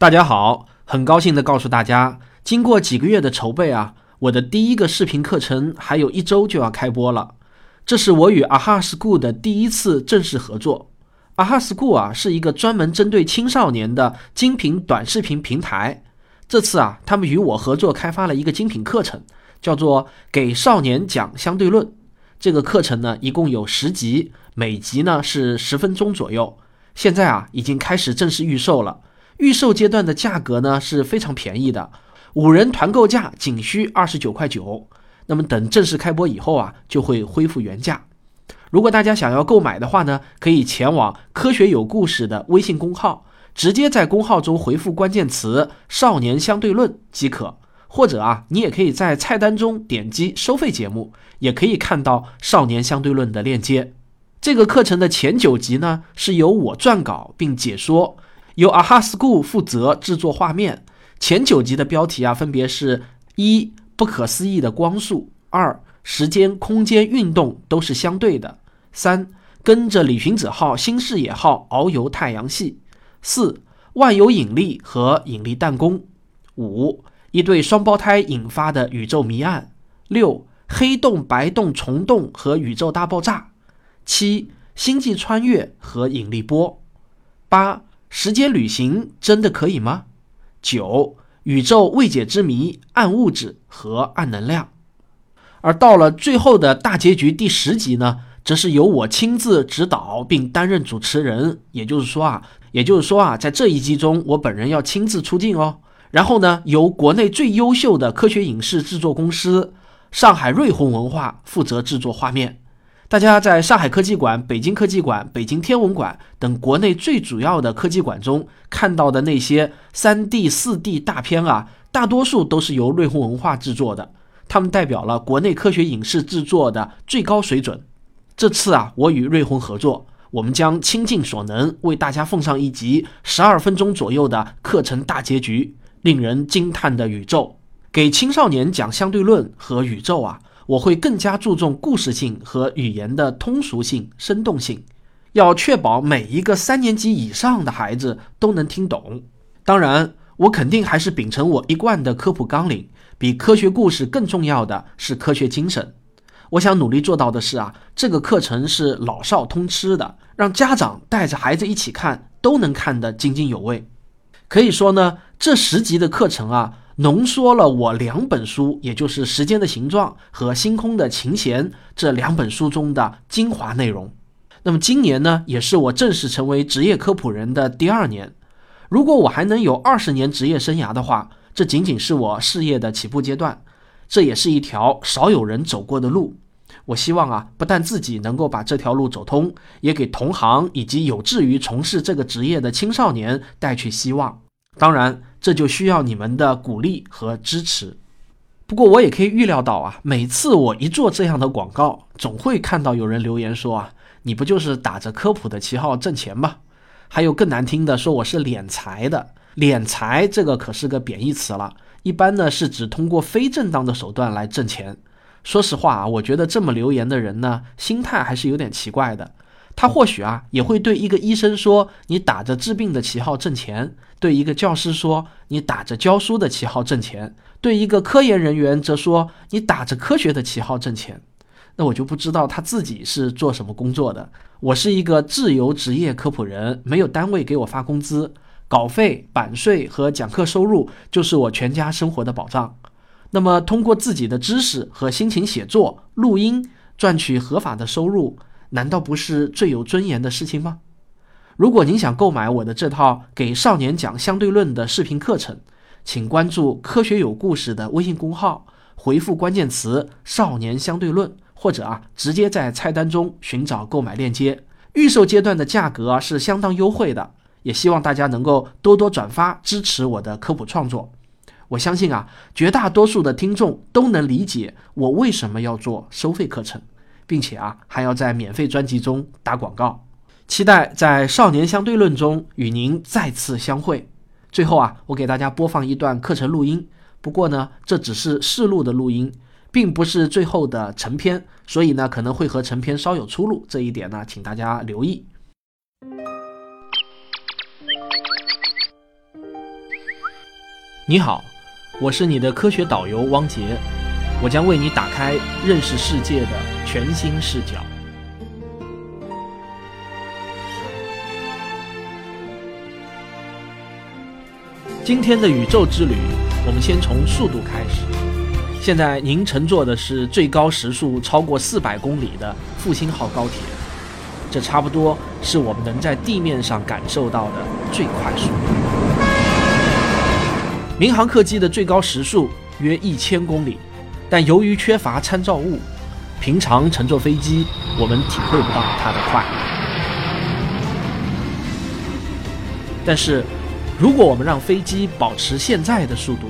大家好，很高兴的告诉大家，经过几个月的筹备啊，我的第一个视频课程还有一周就要开播了。这是我与 Aha School 的第一次正式合作。Aha School 啊是一个专门针对青少年的精品短视频平台。这次啊，他们与我合作开发了一个精品课程，叫做《给少年讲相对论》。这个课程呢，一共有十集，每集呢是十分钟左右。现在啊，已经开始正式预售了。预售阶段的价格呢是非常便宜的，五人团购价仅需二十九块九。那么等正式开播以后啊，就会恢复原价。如果大家想要购买的话呢，可以前往“科学有故事”的微信公号，直接在公号中回复关键词“少年相对论”即可。或者啊，你也可以在菜单中点击收费节目，也可以看到“少年相对论”的链接。这个课程的前九集呢，是由我撰稿并解说。由 Aha School 负责制作画面。前九集的标题啊，分别是：一、不可思议的光速；二、时间、空间运动都是相对的；三、跟着李寻子号新视野号遨游太阳系；四、万有引力和引力弹弓；五、一对双胞胎引发的宇宙谜案；六、黑洞、白洞、虫洞和宇宙大爆炸；七、星际穿越和引力波；八。时间旅行真的可以吗？九宇宙未解之谜：暗物质和暗能量。而到了最后的大结局第十集呢，则是由我亲自指导并担任主持人。也就是说啊，也就是说啊，在这一集中，我本人要亲自出镜哦。然后呢，由国内最优秀的科学影视制作公司上海瑞虹文化负责制作画面。大家在上海科技馆、北京科技馆、北京天文馆等国内最主要的科技馆中看到的那些三 D、四 D 大片啊，大多数都是由瑞虹文化制作的，他们代表了国内科学影视制作的最高水准。这次啊，我与瑞虹合作，我们将倾尽所能为大家奉上一集十二分钟左右的课程大结局，令人惊叹的宇宙，给青少年讲相对论和宇宙啊。我会更加注重故事性和语言的通俗性、生动性，要确保每一个三年级以上的孩子都能听懂。当然，我肯定还是秉承我一贯的科普纲领，比科学故事更重要的是科学精神。我想努力做到的是啊，这个课程是老少通吃的，让家长带着孩子一起看，都能看得津津有味。可以说呢，这十集的课程啊。浓缩了我两本书，也就是《时间的形状》和《星空的琴弦》这两本书中的精华内容。那么今年呢，也是我正式成为职业科普人的第二年。如果我还能有二十年职业生涯的话，这仅仅是我事业的起步阶段，这也是一条少有人走过的路。我希望啊，不但自己能够把这条路走通，也给同行以及有志于从事这个职业的青少年带去希望。当然。这就需要你们的鼓励和支持。不过我也可以预料到啊，每次我一做这样的广告，总会看到有人留言说啊，你不就是打着科普的旗号挣钱吗？还有更难听的，说我是敛财的。敛财这个可是个贬义词了，一般呢是指通过非正当的手段来挣钱。说实话啊，我觉得这么留言的人呢，心态还是有点奇怪的。他或许啊也会对一个医生说：“你打着治病的旗号挣钱。”对一个教师说：“你打着教书的旗号挣钱。”对一个科研人员则说：“你打着科学的旗号挣钱。”那我就不知道他自己是做什么工作的。我是一个自由职业科普人，没有单位给我发工资，稿费、版税和讲课收入就是我全家生活的保障。那么，通过自己的知识和辛勤写作、录音赚取合法的收入。难道不是最有尊严的事情吗？如果您想购买我的这套给少年讲相对论的视频课程，请关注“科学有故事”的微信公号，回复关键词“少年相对论”，或者啊，直接在菜单中寻找购买链接。预售阶段的价格是相当优惠的，也希望大家能够多多转发支持我的科普创作。我相信啊，绝大多数的听众都能理解我为什么要做收费课程。并且啊，还要在免费专辑中打广告，期待在《少年相对论》中与您再次相会。最后啊，我给大家播放一段课程录音，不过呢，这只是试录的录音，并不是最后的成片，所以呢，可能会和成片稍有出入，这一点呢，请大家留意。你好，我是你的科学导游汪杰，我将为你打开认识世界的全新视角。今天的宇宙之旅，我们先从速度开始。现在您乘坐的是最高时速超过四百公里的复兴号高铁，这差不多是我们能在地面上感受到的最快速度。民航客机的最高时速约一千公里，但由于缺乏参照物，平常乘坐飞机我们体会不到它的快。但是，如果我们让飞机保持现在的速度，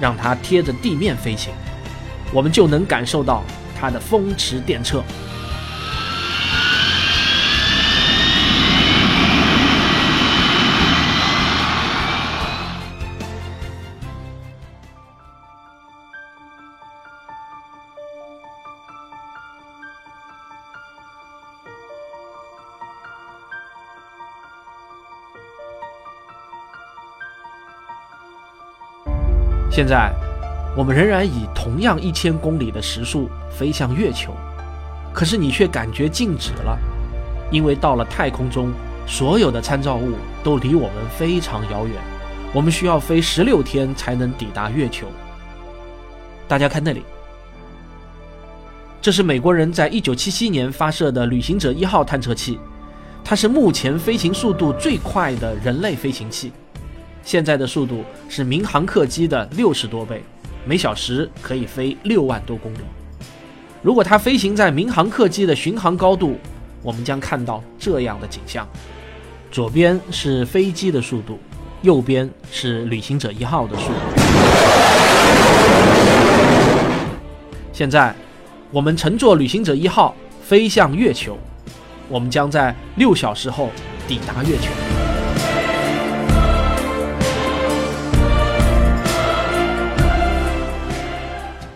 让它贴着地面飞行，我们就能感受到它的风驰电掣。现在，我们仍然以同样一千公里的时速飞向月球，可是你却感觉静止了，因为到了太空中，所有的参照物都离我们非常遥远，我们需要飞十六天才能抵达月球。大家看那里，这是美国人在一九七七年发射的旅行者一号探测器，它是目前飞行速度最快的人类飞行器。现在的速度是民航客机的六十多倍，每小时可以飞六万多公里。如果它飞行在民航客机的巡航高度，我们将看到这样的景象：左边是飞机的速度，右边是旅行者一号的速度。现在，我们乘坐旅行者一号飞向月球，我们将在六小时后抵达月球。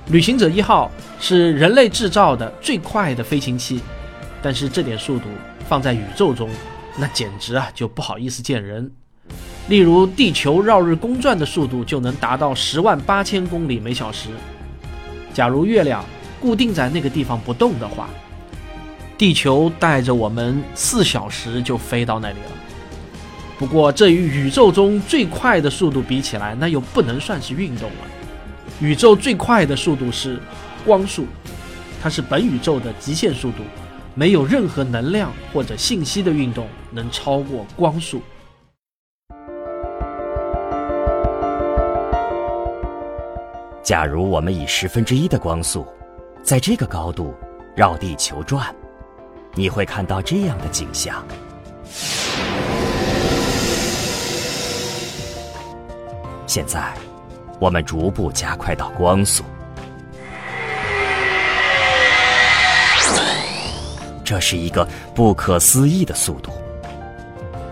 旅行者一号是人类制造的最快的飞行器，但是这点速度放在宇宙中，那简直啊就不好意思见人。例如，地球绕日公转的速度就能达到十万八千公里每小时。假如月亮固定在那个地方不动的话，地球带着我们四小时就飞到那里了。不过，这与宇宙中最快的速度比起来，那又不能算是运动了。宇宙最快的速度是光速，它是本宇宙的极限速度，没有任何能量或者信息的运动能超过光速。假如我们以十分之一的光速，在这个高度绕地球转，你会看到这样的景象。现在。我们逐步加快到光速，这是一个不可思议的速度。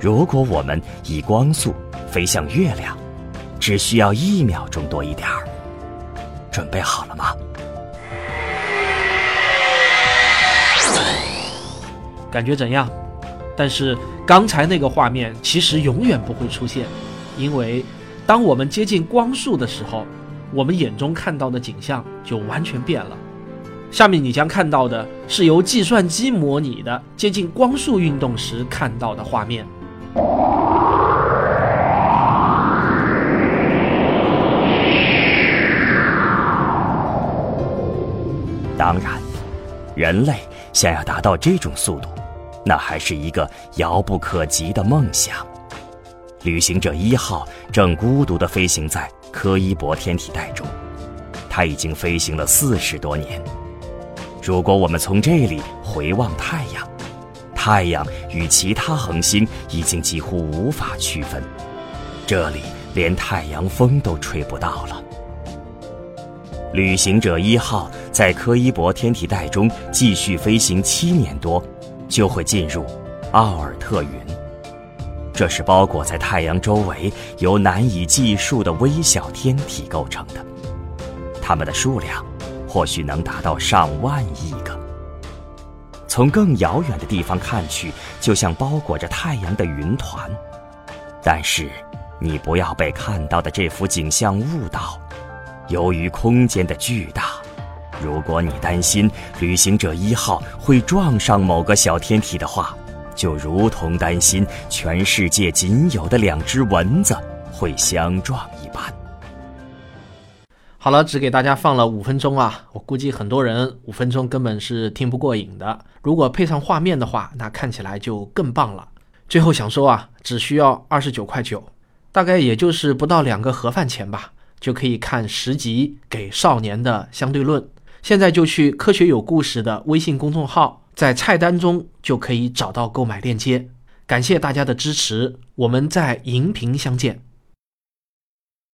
如果我们以光速飞向月亮，只需要一秒钟多一点儿。准备好了吗？感觉怎样？但是刚才那个画面其实永远不会出现，因为。当我们接近光速的时候，我们眼中看到的景象就完全变了。下面你将看到的是由计算机模拟的接近光速运动时看到的画面。当然，人类想要达到这种速度，那还是一个遥不可及的梦想。旅行者一号正孤独地飞行在柯伊伯天体带中，它已经飞行了四十多年。如果我们从这里回望太阳，太阳与其他恒星已经几乎无法区分，这里连太阳风都吹不到了。旅行者一号在柯伊伯天体带中继续飞行七年多，就会进入奥尔特云。这是包裹在太阳周围由难以计数的微小天体构成的，它们的数量或许能达到上万亿个。从更遥远的地方看去，就像包裹着太阳的云团，但是你不要被看到的这幅景象误导。由于空间的巨大，如果你担心旅行者一号会撞上某个小天体的话，就如同担心全世界仅有的两只蚊子会相撞一般。好了，只给大家放了五分钟啊！我估计很多人五分钟根本是听不过瘾的。如果配上画面的话，那看起来就更棒了。最后想说啊，只需要二十九块九，大概也就是不到两个盒饭钱吧，就可以看十集《给少年的相对论》。现在就去科学有故事的微信公众号，在菜单中就可以找到购买链接。感谢大家的支持，我们在荧屏相见。